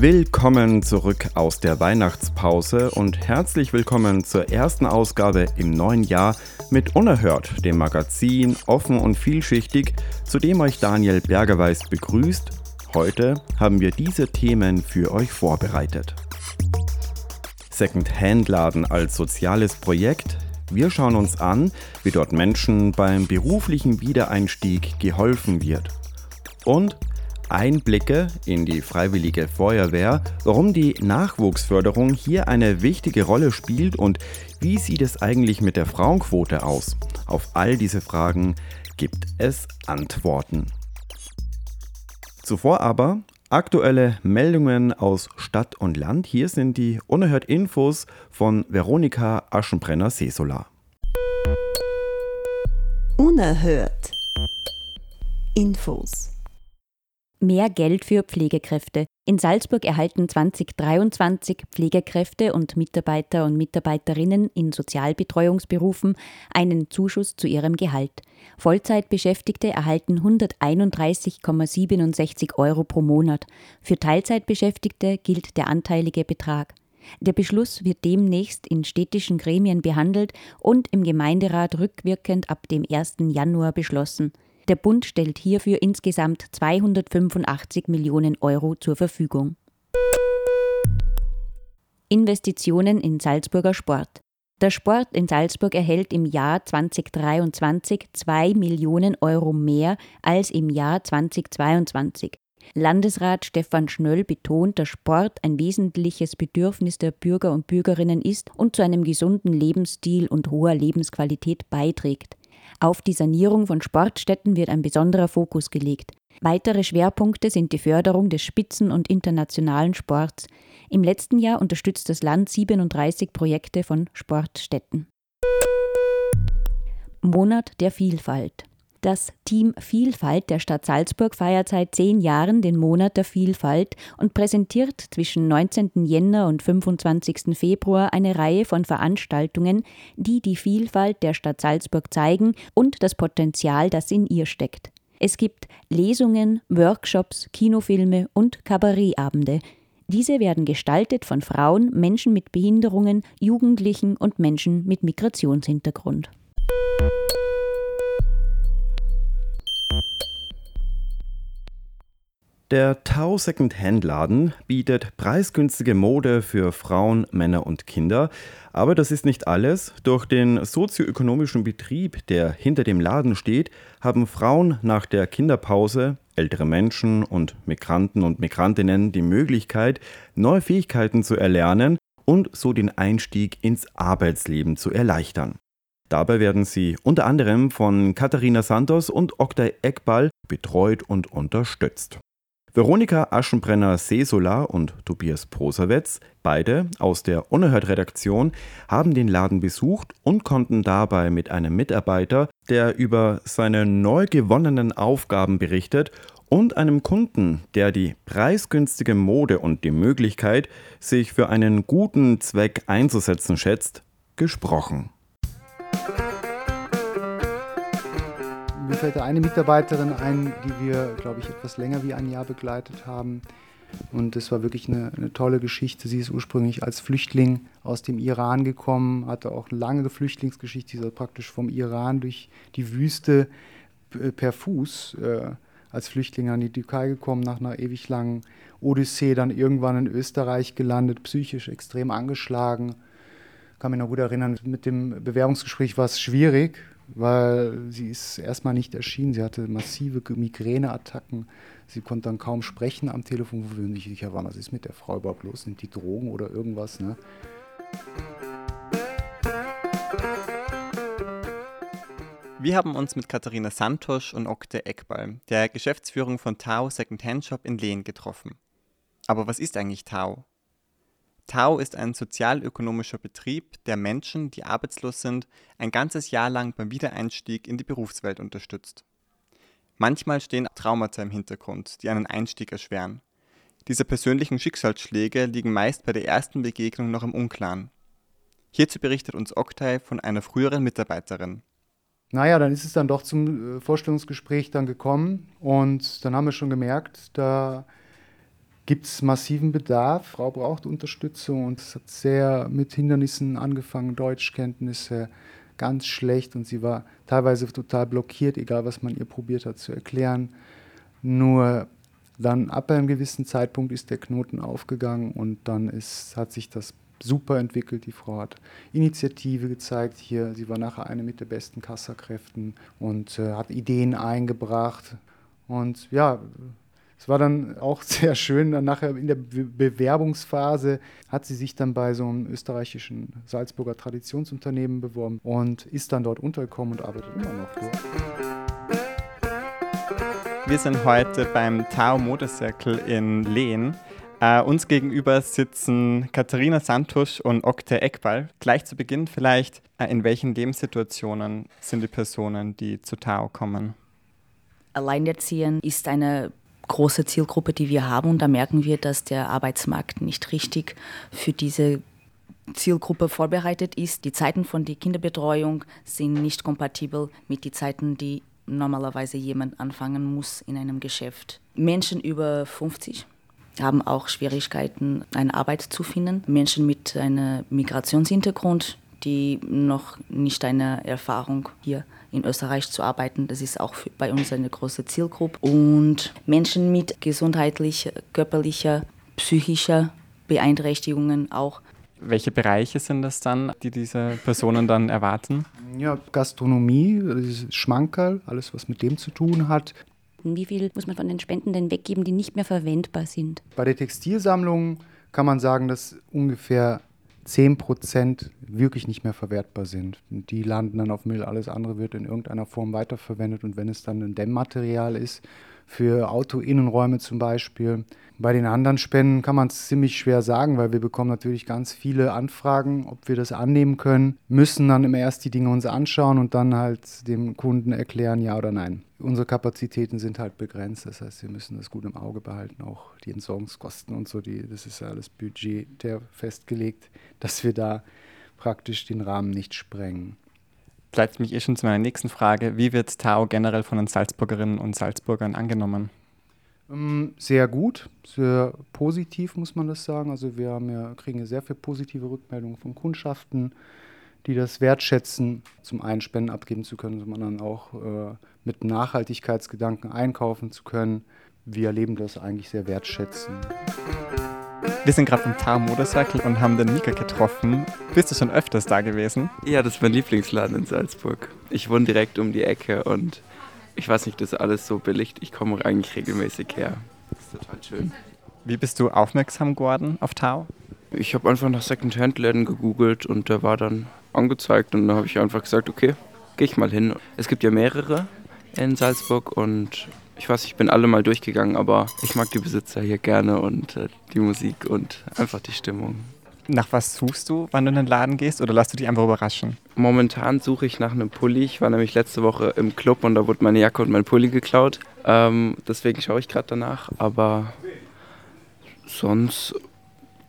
Willkommen zurück aus der Weihnachtspause und herzlich willkommen zur ersten Ausgabe im neuen Jahr mit Unerhört, dem Magazin offen und vielschichtig, zu dem euch Daniel Bergerweis begrüßt. Heute haben wir diese Themen für euch vorbereitet. Second-Hand-Laden als soziales Projekt, wir schauen uns an, wie dort Menschen beim beruflichen Wiedereinstieg geholfen wird. Und Einblicke in die freiwillige Feuerwehr, warum die Nachwuchsförderung hier eine wichtige Rolle spielt und wie sieht es eigentlich mit der Frauenquote aus. Auf all diese Fragen gibt es Antworten. Zuvor aber aktuelle Meldungen aus Stadt und Land. Hier sind die unerhört Infos von Veronika Aschenbrenner-Sesola. Unerhört. Infos. Mehr Geld für Pflegekräfte. In Salzburg erhalten 2023 Pflegekräfte und Mitarbeiter und Mitarbeiterinnen in Sozialbetreuungsberufen einen Zuschuss zu ihrem Gehalt. Vollzeitbeschäftigte erhalten 131,67 Euro pro Monat. Für Teilzeitbeschäftigte gilt der anteilige Betrag. Der Beschluss wird demnächst in städtischen Gremien behandelt und im Gemeinderat rückwirkend ab dem 1. Januar beschlossen. Der Bund stellt hierfür insgesamt 285 Millionen Euro zur Verfügung. Investitionen in Salzburger Sport. Der Sport in Salzburg erhält im Jahr 2023 2 Millionen Euro mehr als im Jahr 2022. Landesrat Stefan Schnöll betont, dass Sport ein wesentliches Bedürfnis der Bürger und Bürgerinnen ist und zu einem gesunden Lebensstil und hoher Lebensqualität beiträgt. Auf die Sanierung von Sportstätten wird ein besonderer Fokus gelegt. Weitere Schwerpunkte sind die Förderung des Spitzen- und internationalen Sports. Im letzten Jahr unterstützt das Land 37 Projekte von Sportstätten. Monat der Vielfalt. Das Team Vielfalt der Stadt Salzburg feiert seit zehn Jahren den Monat der Vielfalt und präsentiert zwischen 19. Jänner und 25. Februar eine Reihe von Veranstaltungen, die die Vielfalt der Stadt Salzburg zeigen und das Potenzial, das in ihr steckt. Es gibt Lesungen, Workshops, Kinofilme und Kabarettabende. Diese werden gestaltet von Frauen, Menschen mit Behinderungen, Jugendlichen und Menschen mit Migrationshintergrund. Der Tau Second-Hand Laden bietet preisgünstige Mode für Frauen, Männer und Kinder. Aber das ist nicht alles. Durch den sozioökonomischen Betrieb, der hinter dem Laden steht, haben Frauen nach der Kinderpause, ältere Menschen und Migranten und Migrantinnen die Möglichkeit, neue Fähigkeiten zu erlernen und so den Einstieg ins Arbeitsleben zu erleichtern. Dabei werden sie unter anderem von Katharina Santos und Oktay Eckball betreut und unterstützt. Veronika Aschenbrenner-Sesola und Tobias Prosawetz, beide aus der Unerhört-Redaktion, haben den Laden besucht und konnten dabei mit einem Mitarbeiter, der über seine neu gewonnenen Aufgaben berichtet, und einem Kunden, der die preisgünstige Mode und die Möglichkeit, sich für einen guten Zweck einzusetzen schätzt, gesprochen. Mir fällt da eine Mitarbeiterin ein, die wir, glaube ich, etwas länger wie ein Jahr begleitet haben. Und das war wirklich eine, eine, tolle Geschichte. Sie ist ursprünglich als Flüchtling aus dem Iran gekommen, hatte auch eine lange Flüchtlingsgeschichte. Sie ist praktisch vom Iran durch die Wüste äh, per Fuß äh, als Flüchtling an die Türkei gekommen, nach einer ewig langen Odyssee, dann irgendwann in Österreich gelandet, psychisch extrem angeschlagen. Kann mich noch gut erinnern, mit dem Bewerbungsgespräch war es schwierig, weil sie ist erstmal nicht erschienen. Sie hatte massive Migräneattacken. Sie konnte dann kaum sprechen am Telefon, wo wir nicht sicher waren, was ist mit der Frau überhaupt los? Sind die Drogen oder irgendwas? Ne? Wir haben uns mit Katharina Santosch und Okte Eckball, der Geschäftsführung von Tau Secondhand Shop in Lehen, getroffen. Aber was ist eigentlich Tau? Tau ist ein sozialökonomischer Betrieb, der Menschen, die arbeitslos sind, ein ganzes Jahr lang beim Wiedereinstieg in die Berufswelt unterstützt. Manchmal stehen Traumata im Hintergrund, die einen Einstieg erschweren. Diese persönlichen Schicksalsschläge liegen meist bei der ersten Begegnung noch im Unklaren. Hierzu berichtet uns Oktay von einer früheren Mitarbeiterin. Naja, dann ist es dann doch zum äh, Vorstellungsgespräch dann gekommen und dann haben wir schon gemerkt, da gibt es massiven Bedarf. Frau braucht Unterstützung und es hat sehr mit Hindernissen angefangen, Deutschkenntnisse ganz schlecht und sie war teilweise total blockiert, egal was man ihr probiert hat zu erklären. Nur dann ab einem gewissen Zeitpunkt ist der Knoten aufgegangen und dann ist, hat sich das super entwickelt. Die Frau hat Initiative gezeigt hier. Sie war nachher eine mit der besten Kassakräften und äh, hat Ideen eingebracht. Und ja, es war dann auch sehr schön. Dann nachher in der Be Bewerbungsphase hat sie sich dann bei so einem österreichischen Salzburger Traditionsunternehmen beworben und ist dann dort untergekommen und arbeitet immer noch dort. Wir sind heute beim Tao Motorcircle in Lehen. Uh, uns gegenüber sitzen Katharina Santusch und Okte Eckball. Gleich zu Beginn vielleicht, uh, in welchen Lebenssituationen sind die Personen, die zu Tao kommen? Alleinerziehend ist eine große Zielgruppe, die wir haben und da merken wir, dass der Arbeitsmarkt nicht richtig für diese Zielgruppe vorbereitet ist. Die Zeiten von der Kinderbetreuung sind nicht kompatibel mit den Zeiten, die normalerweise jemand anfangen muss in einem Geschäft. Menschen über 50 haben auch Schwierigkeiten, eine Arbeit zu finden. Menschen mit einem Migrationshintergrund, die noch nicht eine Erfahrung hier in Österreich zu arbeiten. Das ist auch bei uns eine große Zielgruppe. Und Menschen mit gesundheitlicher, körperlicher, psychischer Beeinträchtigungen auch. Welche Bereiche sind das dann, die diese Personen dann erwarten? Ja, Gastronomie, Schmankerl, alles was mit dem zu tun hat. Wie viel muss man von den Spenden denn weggeben, die nicht mehr verwendbar sind? Bei der Textilsammlung kann man sagen, dass ungefähr 10 Prozent wirklich nicht mehr verwertbar sind. Die landen dann auf Müll, alles andere wird in irgendeiner Form weiterverwendet. Und wenn es dann ein Dämmmaterial ist, für Autoinnenräume zum Beispiel. Bei den anderen Spenden kann man es ziemlich schwer sagen, weil wir bekommen natürlich ganz viele Anfragen, ob wir das annehmen können, müssen dann immer erst die Dinge uns anschauen und dann halt dem Kunden erklären, ja oder nein. Unsere Kapazitäten sind halt begrenzt, das heißt, wir müssen das gut im Auge behalten, auch die Entsorgungskosten und so, die, das ist ja alles budgetär festgelegt, dass wir da praktisch den Rahmen nicht sprengen leitet mich eh schon zu meiner nächsten Frage. Wie wird Tao generell von den Salzburgerinnen und Salzburgern angenommen? Ähm, sehr gut, sehr positiv muss man das sagen. Also wir ja, kriegen sehr viele positive Rückmeldungen von Kundschaften, die das wertschätzen, zum einen Spenden abgeben zu können, zum anderen auch äh, mit Nachhaltigkeitsgedanken einkaufen zu können. Wir erleben das eigentlich sehr wertschätzend. Wir sind gerade beim Tao Motorcycle und haben den Mika getroffen. Bist du schon öfters da gewesen? Ja, das ist mein Lieblingsladen in Salzburg. Ich wohne direkt um die Ecke und ich weiß nicht, das ist alles so billig. Ich komme eigentlich regelmäßig her. Das ist total schön. Wie bist du aufmerksam geworden auf Tao? Ich habe einfach nach Secondhand-Läden gegoogelt und der war dann angezeigt und dann habe ich einfach gesagt, okay, gehe ich mal hin. Es gibt ja mehrere in Salzburg und ich weiß, ich bin alle mal durchgegangen, aber ich mag die Besitzer hier gerne und äh, die Musik und einfach die Stimmung. Nach was suchst du, wann du in den Laden gehst oder lässt du dich einfach überraschen? Momentan suche ich nach einem Pulli. Ich war nämlich letzte Woche im Club und da wurde meine Jacke und mein Pulli geklaut. Ähm, deswegen schaue ich gerade danach. Aber sonst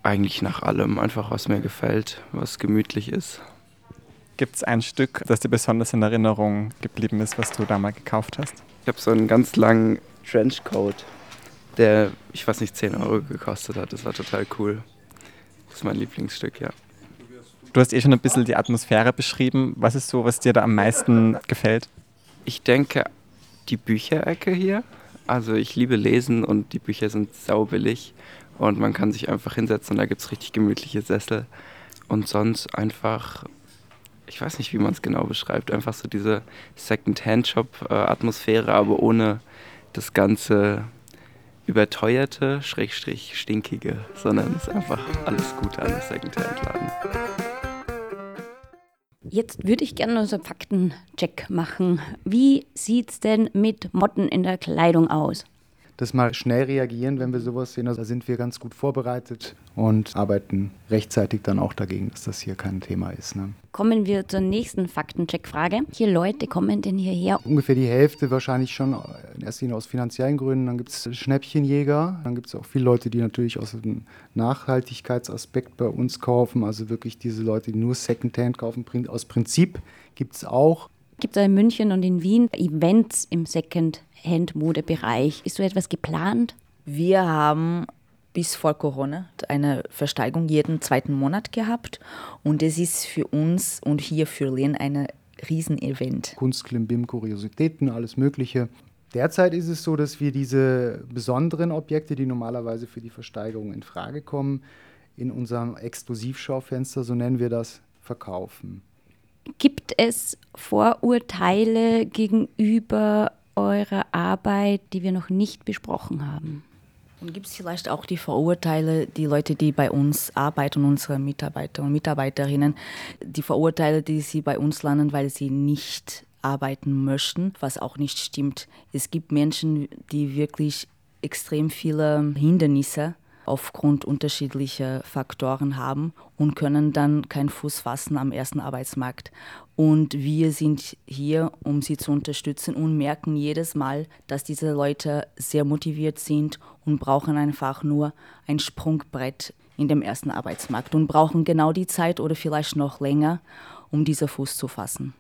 eigentlich nach allem. Einfach was mir gefällt, was gemütlich ist. Gibt es ein Stück, das dir besonders in Erinnerung geblieben ist, was du da mal gekauft hast? Ich habe so einen ganz langen Trenchcoat, der, ich weiß nicht, 10 Euro gekostet hat. Das war total cool. Das ist mein Lieblingsstück, ja. Du hast eh schon ein bisschen die Atmosphäre beschrieben. Was ist so, was dir da am meisten gefällt? Ich denke, die Bücherecke hier. Also ich liebe Lesen und die Bücher sind saubillig und man kann sich einfach hinsetzen und da gibt es richtig gemütliche Sessel. Und sonst einfach ich weiß nicht, wie man es genau beschreibt, einfach so diese Second-Hand-Shop-Atmosphäre, aber ohne das ganze überteuerte, schrägstrich stinkige, sondern es ist einfach alles Gute an der Second-Hand-Laden. Jetzt würde ich gerne so einen Faktencheck machen. Wie sieht es denn mit Motten in der Kleidung aus? Das mal schnell reagieren, wenn wir sowas sehen. Also da sind wir ganz gut vorbereitet und arbeiten rechtzeitig dann auch dagegen, dass das hier kein Thema ist. Ne? Kommen wir zur nächsten Faktencheck-Frage. Viele Leute kommen denn hierher? Ungefähr die Hälfte wahrscheinlich schon in erster Linie aus finanziellen Gründen. Dann gibt es Schnäppchenjäger. Dann gibt es auch viele Leute, die natürlich aus dem Nachhaltigkeitsaspekt bei uns kaufen. Also wirklich diese Leute, die nur Secondhand kaufen. Aus Prinzip gibt es auch. Gibt es in München und in Wien Events im Second Handmodebereich. Ist so etwas geplant? Wir haben bis vor Corona eine Versteigerung jeden zweiten Monat gehabt und es ist für uns und hier für Lehn ein Riesenevent. Kunst, Klimbim, Kuriositäten, alles Mögliche. Derzeit ist es so, dass wir diese besonderen Objekte, die normalerweise für die Versteigerung in Frage kommen, in unserem Exklusivschaufenster, so nennen wir das, verkaufen. Gibt es Vorurteile gegenüber eurer Arbeit, die wir noch nicht besprochen haben? Und gibt es vielleicht auch die Verurteile, die Leute, die bei uns arbeiten, unsere Mitarbeiter und Mitarbeiterinnen, die Verurteile, die sie bei uns landen, weil sie nicht arbeiten möchten, was auch nicht stimmt. Es gibt Menschen, die wirklich extrem viele Hindernisse aufgrund unterschiedlicher Faktoren haben und können dann keinen Fuß fassen am ersten Arbeitsmarkt. Und wir sind hier, um sie zu unterstützen und merken jedes Mal, dass diese Leute sehr motiviert sind und brauchen einfach nur ein Sprungbrett in dem ersten Arbeitsmarkt und brauchen genau die Zeit oder vielleicht noch länger, um diesen Fuß zu fassen.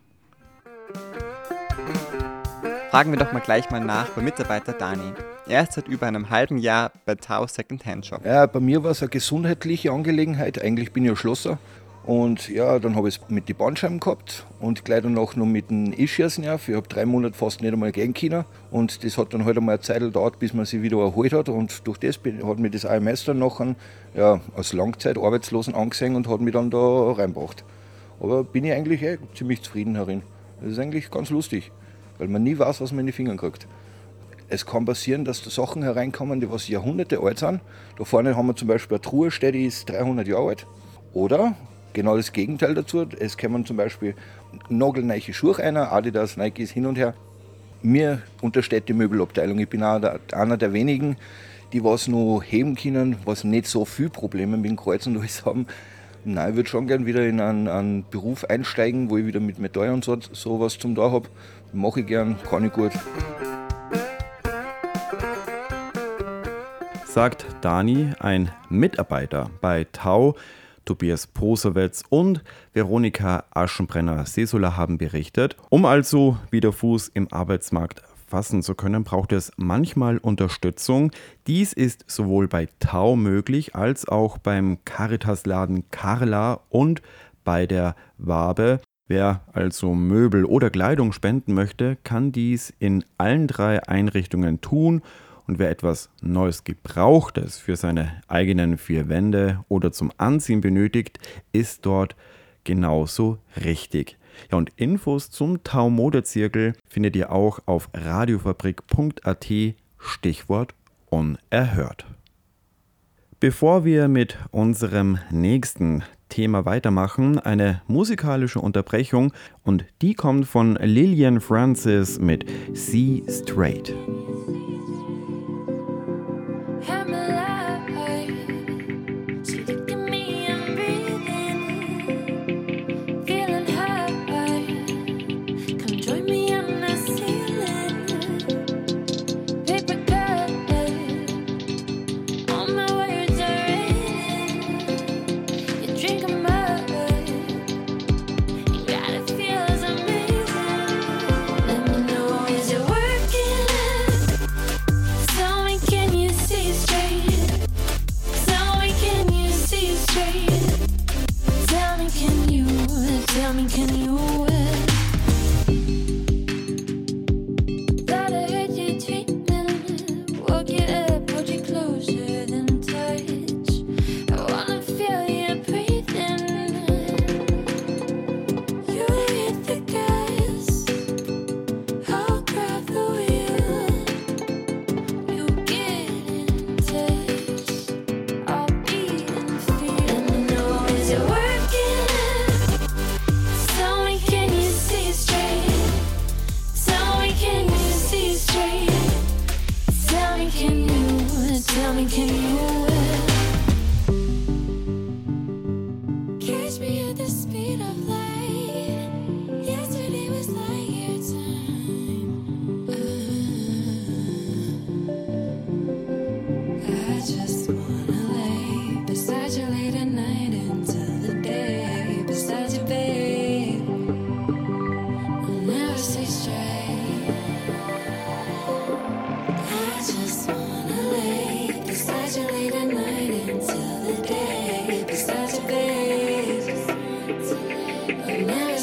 Fragen wir doch mal gleich mal nach bei Mitarbeiter Dani. Er ist seit über einem halben Jahr bei Tau Secondhand Shop. Ja, bei mir war es eine gesundheitliche Angelegenheit. Eigentlich bin ich ja Schlosser. Und ja, dann habe ich es mit den Bandscheiben gehabt und gleich danach noch mit dem E-Schießen. Ich habe drei Monate fast nicht einmal gehen können. Und das hat dann halt einmal eine Zeit gedauert, bis man sich wieder erholt hat. Und durch das hat mir das AMS dann nachher ja, als Langzeitarbeitslosen angesehen und hat mich dann da reingebracht. Aber bin ich eigentlich eh ziemlich zufrieden darin. Das ist eigentlich ganz lustig weil man nie weiß, was man in die Finger kriegt. Es kann passieren, dass da Sachen hereinkommen, die was Jahrhunderte alt sind. Da vorne haben wir zum Beispiel eine Truhe die ist 300 Jahre alt. Oder genau das Gegenteil dazu. Es kommen zum Beispiel nagelneue Schuhe rein, Adidas, ist hin und her. Mir untersteht die Möbelabteilung. Ich bin einer der wenigen, die was noch heben können, was nicht so viele Probleme mit dem Kreuz und alles haben. Nein, ich würde schon gerne wieder in einen, einen, Beruf einsteigen, wo ich wieder mit Metall und so, sowas zum da habe. Mache ich gern, kann ich gut. Sagt Dani, ein Mitarbeiter bei Tau. Tobias Posowetz und Veronika Aschenbrenner-Sesola haben berichtet. Um also wieder Fuß im Arbeitsmarkt fassen zu können, braucht es manchmal Unterstützung. Dies ist sowohl bei Tau möglich als auch beim Caritas-Laden Carla und bei der Wabe. Wer also Möbel oder Kleidung spenden möchte, kann dies in allen drei Einrichtungen tun. Und wer etwas Neues Gebrauchtes für seine eigenen vier Wände oder zum Anziehen benötigt, ist dort genauso richtig. Ja, und Infos zum Tau Modezirkel findet ihr auch auf radiofabrik.at, Stichwort unerhört. Bevor wir mit unserem nächsten Thema weitermachen, eine musikalische Unterbrechung und die kommt von Lillian Francis mit See Straight.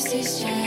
decision.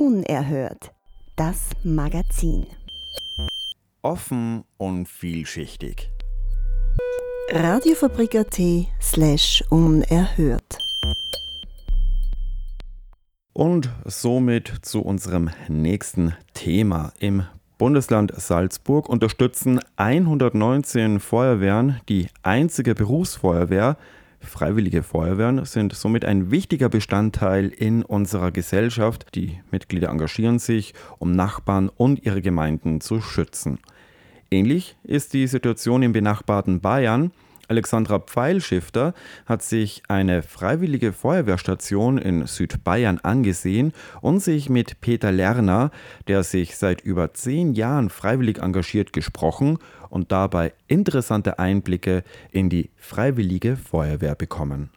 Unerhört. Das Magazin. Offen und vielschichtig. Radiofabrik.at slash unerhört. Und somit zu unserem nächsten Thema. Im Bundesland Salzburg unterstützen 119 Feuerwehren die einzige Berufsfeuerwehr. Freiwillige Feuerwehren sind somit ein wichtiger Bestandteil in unserer Gesellschaft. Die Mitglieder engagieren sich, um Nachbarn und ihre Gemeinden zu schützen. Ähnlich ist die Situation im benachbarten Bayern. Alexandra Pfeilschifter hat sich eine freiwillige Feuerwehrstation in Südbayern angesehen und sich mit Peter Lerner, der sich seit über zehn Jahren freiwillig engagiert, gesprochen und dabei interessante Einblicke in die freiwillige Feuerwehr bekommen.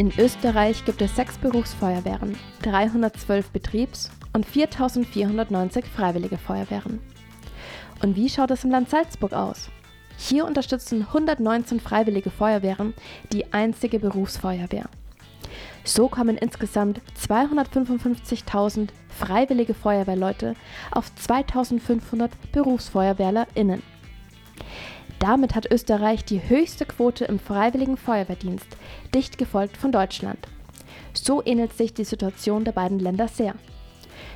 In Österreich gibt es sechs Berufsfeuerwehren, 312 Betriebs- und 4490 Freiwillige Feuerwehren. Und wie schaut es im Land Salzburg aus? Hier unterstützen 119 Freiwillige Feuerwehren die einzige Berufsfeuerwehr. So kommen insgesamt 255.000 freiwillige Feuerwehrleute auf 2500 BerufsfeuerwehrlerInnen. Damit hat Österreich die höchste Quote im freiwilligen Feuerwehrdienst, dicht gefolgt von Deutschland. So ähnelt sich die Situation der beiden Länder sehr.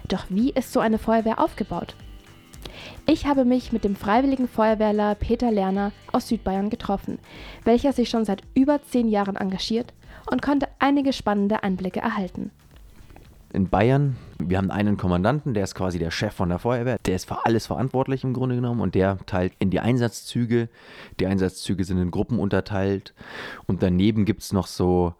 Doch wie ist so eine Feuerwehr aufgebaut? Ich habe mich mit dem freiwilligen Feuerwehrler Peter Lerner aus Südbayern getroffen, welcher sich schon seit über zehn Jahren engagiert und konnte einige spannende Einblicke erhalten. in Bayern, wir haben einen Kommandanten, der ist quasi der Chef von der Feuerwehr, der ist für alles verantwortlich im Grunde genommen und der teilt in die Einsatzzüge. Die Einsatzzüge sind in Gruppen unterteilt und daneben gibt es noch so,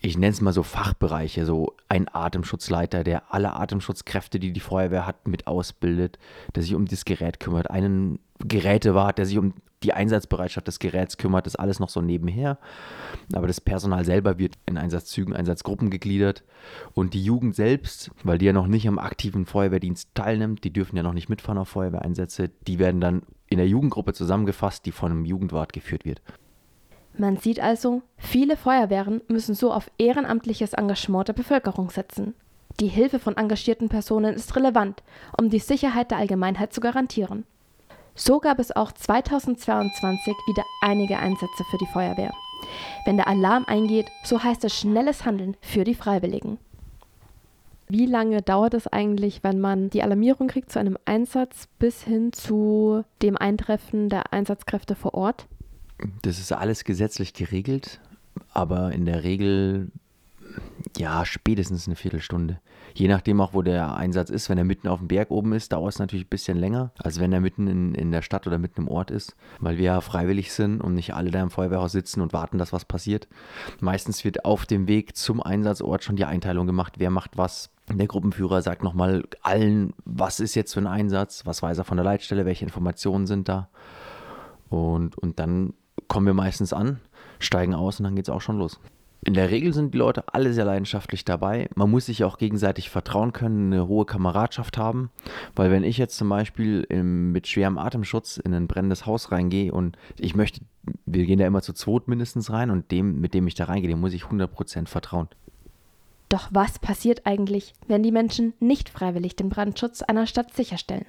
ich nenne es mal so Fachbereiche, so ein Atemschutzleiter, der alle Atemschutzkräfte, die die Feuerwehr hat, mit ausbildet, der sich um das Gerät kümmert, einen Gerätewart, der sich um die Einsatzbereitschaft des Geräts kümmert, ist alles noch so nebenher. Aber das Personal selber wird in Einsatzzügen, Einsatzgruppen gegliedert. Und die Jugend selbst, weil die ja noch nicht am aktiven Feuerwehrdienst teilnimmt, die dürfen ja noch nicht mitfahren auf Feuerwehreinsätze, die werden dann in der Jugendgruppe zusammengefasst, die von einem Jugendwart geführt wird. Man sieht also, viele Feuerwehren müssen so auf ehrenamtliches Engagement der Bevölkerung setzen. Die Hilfe von engagierten Personen ist relevant, um die Sicherheit der Allgemeinheit zu garantieren. So gab es auch 2022 wieder einige Einsätze für die Feuerwehr. Wenn der Alarm eingeht, so heißt es schnelles Handeln für die Freiwilligen. Wie lange dauert es eigentlich, wenn man die Alarmierung kriegt zu einem Einsatz bis hin zu dem Eintreffen der Einsatzkräfte vor Ort? Das ist alles gesetzlich geregelt, aber in der Regel, Ja, spätestens eine Viertelstunde. Je nachdem auch, wo der Einsatz ist. Wenn er mitten auf dem Berg oben ist, dauert es natürlich ein bisschen länger, als wenn er mitten in, in der Stadt oder mitten im Ort ist, weil wir ja freiwillig sind und nicht alle da im Feuerwehrhaus sitzen und warten, dass was passiert. Meistens wird auf dem Weg zum Einsatzort schon die Einteilung gemacht, wer macht was. Der Gruppenführer sagt nochmal allen, was ist jetzt für ein Einsatz, was weiß er von der Leitstelle, welche Informationen sind da. Und, und dann kommen wir meistens an, steigen aus und dann geht es auch schon los. In der Regel sind die Leute alle sehr leidenschaftlich dabei. Man muss sich auch gegenseitig vertrauen können, eine hohe Kameradschaft haben. Weil wenn ich jetzt zum Beispiel im, mit schwerem Atemschutz in ein brennendes Haus reingehe und ich möchte, wir gehen da immer zu zweit mindestens rein und dem, mit dem ich da reingehe, dem muss ich 100% vertrauen. Doch was passiert eigentlich, wenn die Menschen nicht freiwillig den Brandschutz einer Stadt sicherstellen?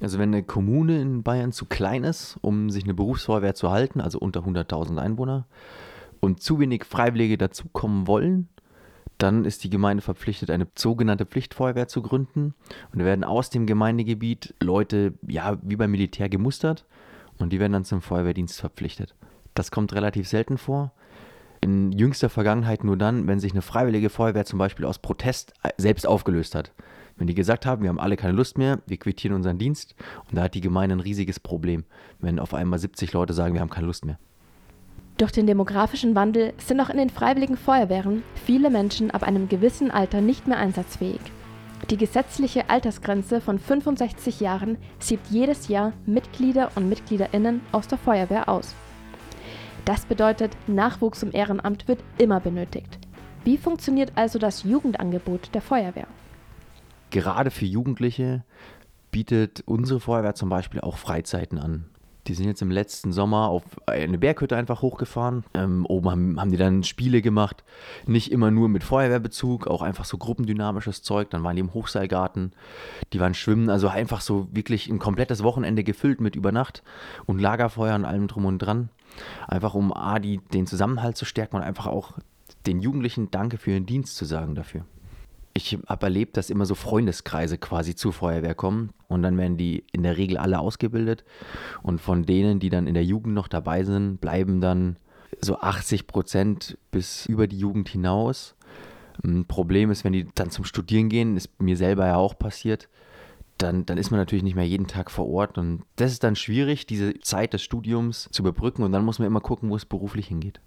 Also wenn eine Kommune in Bayern zu klein ist, um sich eine Berufsfeuerwehr zu halten, also unter 100.000 Einwohner, und zu wenig Freiwillige dazukommen wollen, dann ist die Gemeinde verpflichtet, eine sogenannte Pflichtfeuerwehr zu gründen. Und da werden aus dem Gemeindegebiet Leute, ja, wie beim Militär gemustert und die werden dann zum Feuerwehrdienst verpflichtet. Das kommt relativ selten vor. In jüngster Vergangenheit nur dann, wenn sich eine freiwillige Feuerwehr zum Beispiel aus Protest äh, selbst aufgelöst hat. Wenn die gesagt haben, wir haben alle keine Lust mehr, wir quittieren unseren Dienst und da hat die Gemeinde ein riesiges Problem, wenn auf einmal 70 Leute sagen, wir haben keine Lust mehr. Durch den demografischen Wandel sind auch in den freiwilligen Feuerwehren viele Menschen ab einem gewissen Alter nicht mehr einsatzfähig. Die gesetzliche Altersgrenze von 65 Jahren siebt jedes Jahr Mitglieder und Mitgliederinnen aus der Feuerwehr aus. Das bedeutet, Nachwuchs im Ehrenamt wird immer benötigt. Wie funktioniert also das Jugendangebot der Feuerwehr? Gerade für Jugendliche bietet unsere Feuerwehr zum Beispiel auch Freizeiten an. Die sind jetzt im letzten Sommer auf eine Berghütte einfach hochgefahren. Ähm, oben haben, haben die dann Spiele gemacht. Nicht immer nur mit Feuerwehrbezug, auch einfach so gruppendynamisches Zeug. Dann waren die im Hochseilgarten, die waren schwimmen. Also einfach so wirklich ein komplettes Wochenende gefüllt mit Übernacht und Lagerfeuer und allem drum und dran. Einfach um A, die, den Zusammenhalt zu stärken und einfach auch den Jugendlichen Danke für ihren Dienst zu sagen dafür. Ich habe erlebt, dass immer so Freundeskreise quasi zur Feuerwehr kommen und dann werden die in der Regel alle ausgebildet und von denen, die dann in der Jugend noch dabei sind, bleiben dann so 80 Prozent bis über die Jugend hinaus. Ein Problem ist, wenn die dann zum Studieren gehen, ist mir selber ja auch passiert, dann, dann ist man natürlich nicht mehr jeden Tag vor Ort und das ist dann schwierig, diese Zeit des Studiums zu überbrücken und dann muss man immer gucken, wo es beruflich hingeht.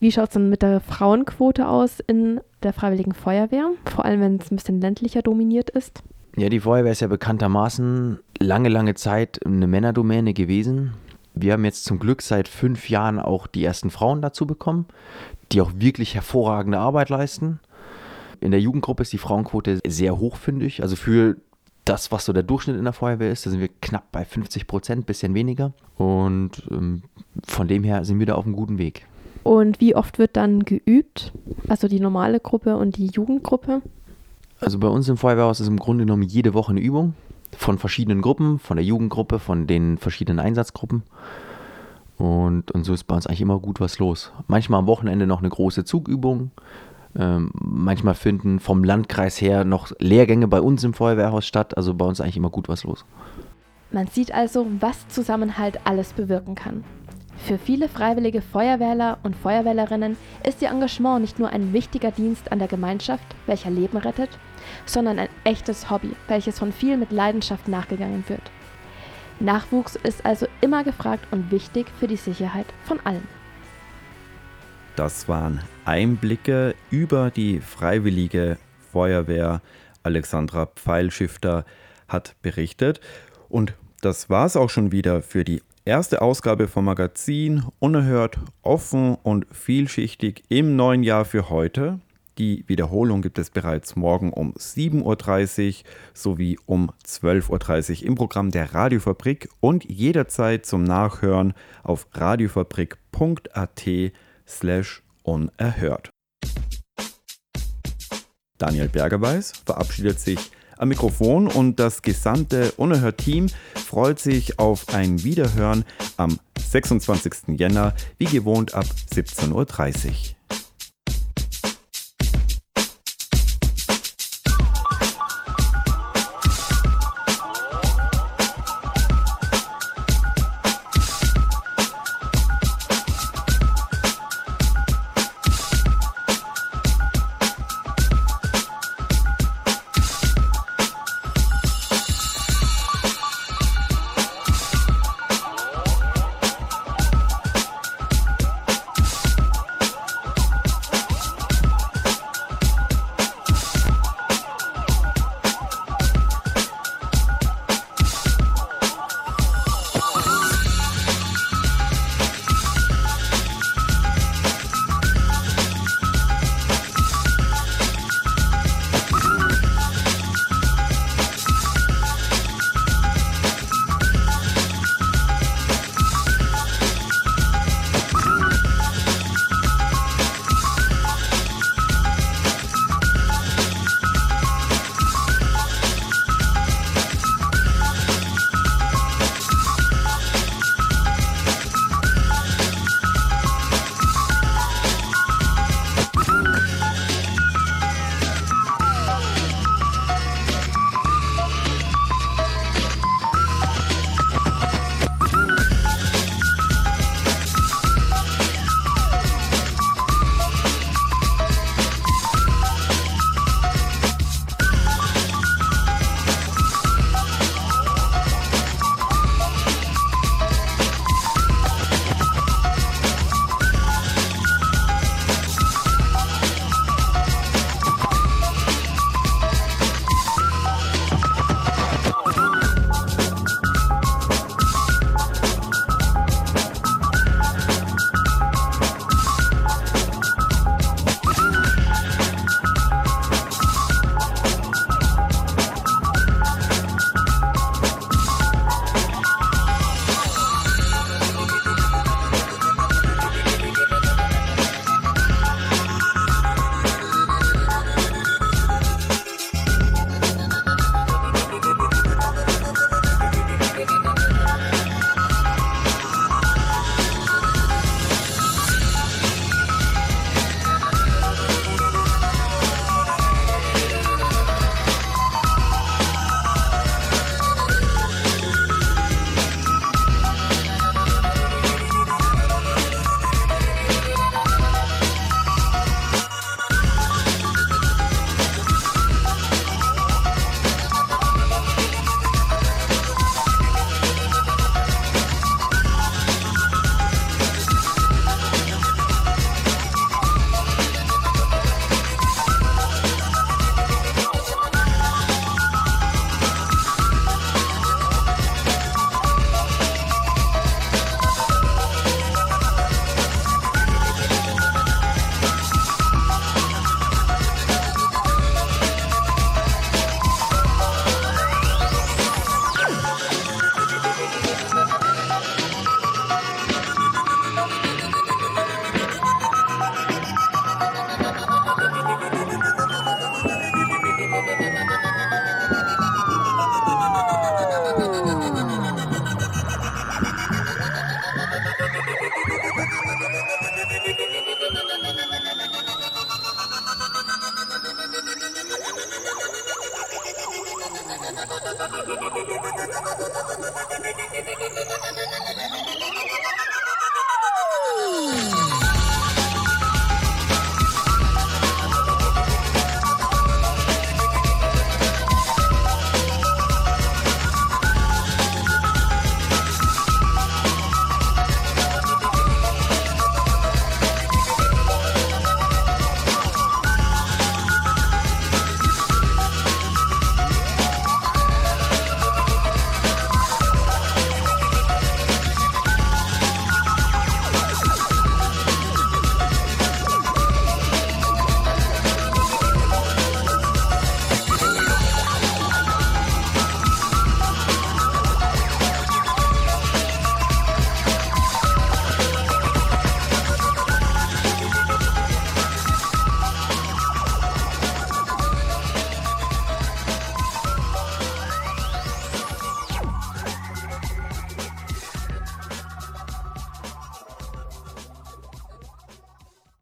Wie schaut es dann mit der Frauenquote aus in der Freiwilligen Feuerwehr? Vor allem, wenn es ein bisschen ländlicher dominiert ist. Ja, die Feuerwehr ist ja bekanntermaßen lange, lange Zeit eine Männerdomäne gewesen. Wir haben jetzt zum Glück seit fünf Jahren auch die ersten Frauen dazu bekommen, die auch wirklich hervorragende Arbeit leisten. In der Jugendgruppe ist die Frauenquote sehr hoch, finde ich. Also für das, was so der Durchschnitt in der Feuerwehr ist, da sind wir knapp bei 50 Prozent, bisschen weniger. Und ähm, von dem her sind wir da auf einem guten Weg. Und wie oft wird dann geübt? Also die normale Gruppe und die Jugendgruppe? Also bei uns im Feuerwehrhaus ist im Grunde genommen jede Woche eine Übung von verschiedenen Gruppen, von der Jugendgruppe, von den verschiedenen Einsatzgruppen. Und, und so ist bei uns eigentlich immer gut was los. Manchmal am Wochenende noch eine große Zugübung. Ähm, manchmal finden vom Landkreis her noch Lehrgänge bei uns im Feuerwehrhaus statt. Also bei uns eigentlich immer gut was los. Man sieht also, was Zusammenhalt alles bewirken kann. Für viele freiwillige Feuerwehrler und Feuerwehrlerinnen ist ihr Engagement nicht nur ein wichtiger Dienst an der Gemeinschaft, welcher Leben rettet, sondern ein echtes Hobby, welches von vielen mit Leidenschaft nachgegangen wird. Nachwuchs ist also immer gefragt und wichtig für die Sicherheit von allen. Das waren Einblicke über die freiwillige Feuerwehr. Alexandra Pfeilschifter hat berichtet. Und das war es auch schon wieder für die erste Ausgabe vom Magazin Unerhört, offen und vielschichtig im neuen Jahr für heute. Die Wiederholung gibt es bereits morgen um 7.30 Uhr sowie um 12.30 Uhr im Programm der Radiofabrik und jederzeit zum Nachhören auf radiofabrik.at slash unerhört. Daniel Bergerweis verabschiedet sich am Mikrofon und das gesamte Unerhört-Team freut sich auf ein Wiederhören am 26. Jänner, wie gewohnt ab 17.30 Uhr.